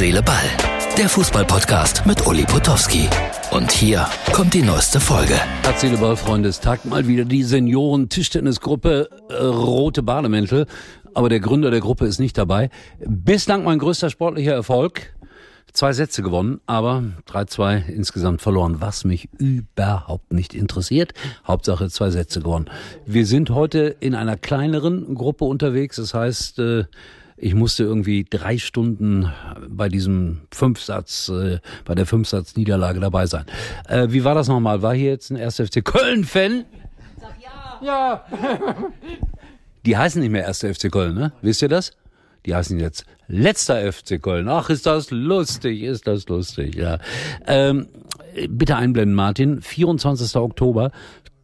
Seele, Ball. Der Fußballpodcast mit Uli Potowski. Und hier kommt die neueste Folge. Herz, Seele, Ball, Freundestag. Mal wieder die Senioren-Tischtennisgruppe äh, Rote Bademäntel. Aber der Gründer der Gruppe ist nicht dabei. Bislang mein größter sportlicher Erfolg. Zwei Sätze gewonnen, aber 3-2 insgesamt verloren, was mich überhaupt nicht interessiert. Hauptsache zwei Sätze gewonnen. Wir sind heute in einer kleineren Gruppe unterwegs. Das heißt, äh, ich musste irgendwie drei Stunden bei diesem Fünfsatz, äh, bei der Fünfsatz-Niederlage dabei sein. Äh, wie war das nochmal? War hier jetzt ein 1. FC Köln-Fan? Sag ja. Ja. Die heißen nicht mehr 1. FC Köln, ne? Wisst ihr das? Die heißen jetzt letzter FC Köln. Ach, ist das lustig, ist das lustig, ja. Ähm, bitte einblenden, Martin. 24. Oktober,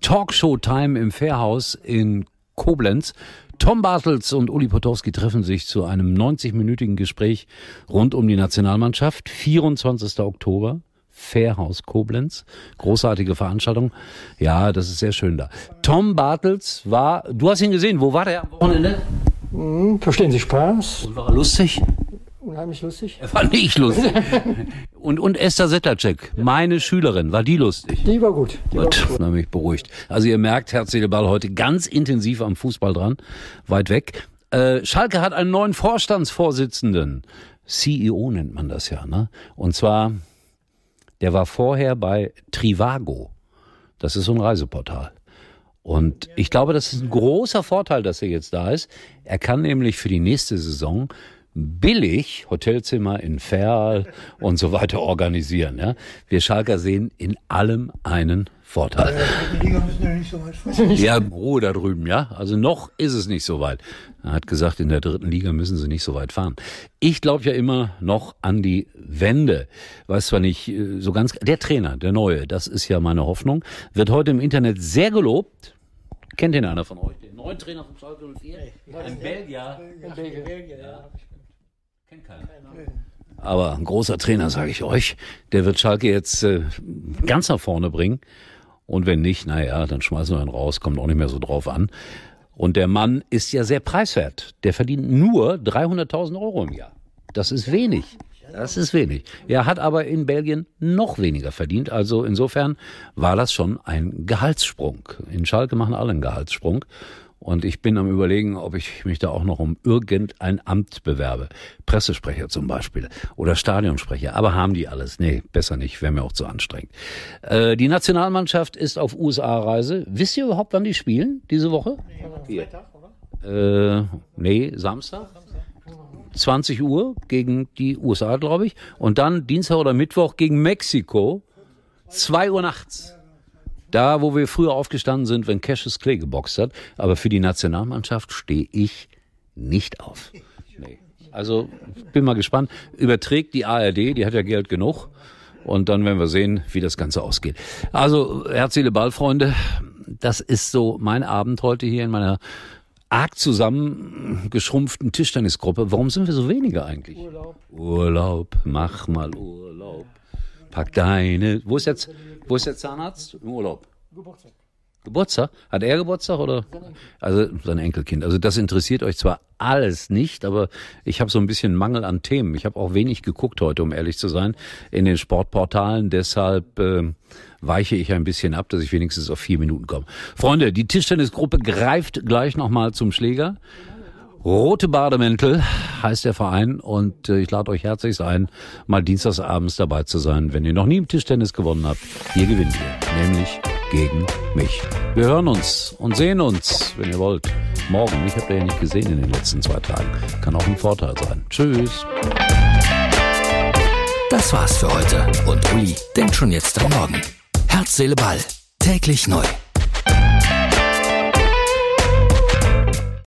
Talkshow-Time im Fairhaus in Koblenz. Tom Bartels und Uli Potowski treffen sich zu einem 90-minütigen Gespräch rund um die Nationalmannschaft. 24. Oktober. Fairhaus Koblenz. Großartige Veranstaltung. Ja, das ist sehr schön da. Tom Bartels war, du hast ihn gesehen, wo war der am Wochenende? Hm, verstehen Sie Spaß? Und war er lustig? Unheimlich lustig. Er war nicht lustig. und, und Esther Settlercheck, meine Schülerin, war die lustig? Die war gut. Die Gut, war gut. dann bin ich beruhigt. Also ihr merkt, Herz, Seele, Ball heute ganz intensiv am Fußball dran, weit weg. Äh, Schalke hat einen neuen Vorstandsvorsitzenden. CEO nennt man das ja, ne? Und zwar, der war vorher bei Trivago. Das ist so ein Reiseportal. Und ich glaube, das ist ein großer Vorteil, dass er jetzt da ist. Er kann nämlich für die nächste Saison billig Hotelzimmer in Ferl und so weiter organisieren. Ja? Wir Schalker sehen in allem einen Vorteil. Müssen ja nicht so weit fahren. Ja, Ruhe da drüben, ja. Also noch ist es nicht so weit. Er hat gesagt, in der dritten Liga müssen sie nicht so weit fahren. Ich glaube ja immer noch an die Wende. Weiß zwar nicht äh, so ganz. Der Trainer, der neue, das ist ja meine Hoffnung, wird heute im Internet sehr gelobt. Kennt den einer von euch? Den neuen Trainer von Schalke 04? Ein Belgier. Kennt keiner. Aber ein großer Trainer, sage ich euch, der wird Schalke jetzt äh, ganz nach vorne bringen. Und wenn nicht, naja, dann schmeißen wir ihn raus, kommt auch nicht mehr so drauf an. Und der Mann ist ja sehr preiswert. Der verdient nur 300.000 Euro im Jahr. Das ist wenig. Das ist wenig. Er hat aber in Belgien noch weniger verdient. Also insofern war das schon ein Gehaltssprung. In Schalke machen alle einen Gehaltssprung. Und ich bin am überlegen, ob ich mich da auch noch um irgendein Amt bewerbe. Pressesprecher zum Beispiel oder Stadionsprecher. Aber haben die alles? Nee, besser nicht, wäre mir auch zu anstrengend. Äh, die Nationalmannschaft ist auf USA-Reise. Wisst ihr überhaupt, wann die spielen diese Woche? Freitag, oder? Äh, nee, Samstag. 20 Uhr gegen die USA, glaube ich. Und dann Dienstag oder Mittwoch gegen Mexiko. 2 Uhr nachts. Da, wo wir früher aufgestanden sind, wenn Cassius Clay geboxt hat. Aber für die Nationalmannschaft stehe ich nicht auf. Nee. Also bin mal gespannt. Überträgt die ARD, die hat ja Geld genug. Und dann werden wir sehen, wie das Ganze ausgeht. Also, Herz, Seele, Ball, Freunde. Das ist so mein Abend heute hier in meiner arg zusammengeschrumpften Tischtennisgruppe. Warum sind wir so wenige eigentlich? Urlaub. Urlaub, mach mal Urlaub. Pack deine. Wo ist jetzt, wo ist der Zahnarzt? Im Urlaub. Geburtstag. Geburtstag? Hat er Geburtstag oder? Also sein Enkelkind. Also das interessiert euch zwar alles nicht, aber ich habe so ein bisschen Mangel an Themen. Ich habe auch wenig geguckt heute, um ehrlich zu sein, in den Sportportalen. Deshalb äh, weiche ich ein bisschen ab, dass ich wenigstens auf vier Minuten komme. Freunde, die Tischtennisgruppe greift gleich nochmal zum Schläger. Rote Bademäntel heißt der Verein und äh, ich lade euch herzlich ein, mal dienstagsabends dabei zu sein, wenn ihr noch nie im Tischtennis gewonnen habt. Hier gewinnt ihr, nämlich gegen mich. Wir hören uns und sehen uns, wenn ihr wollt. Morgen. Ich habe ja nicht gesehen in den letzten zwei Tagen. Kann auch ein Vorteil sein. Tschüss. Das war's für heute. Und Uli denkt schon jetzt am Morgen. Herz, Seele, Ball. Täglich neu.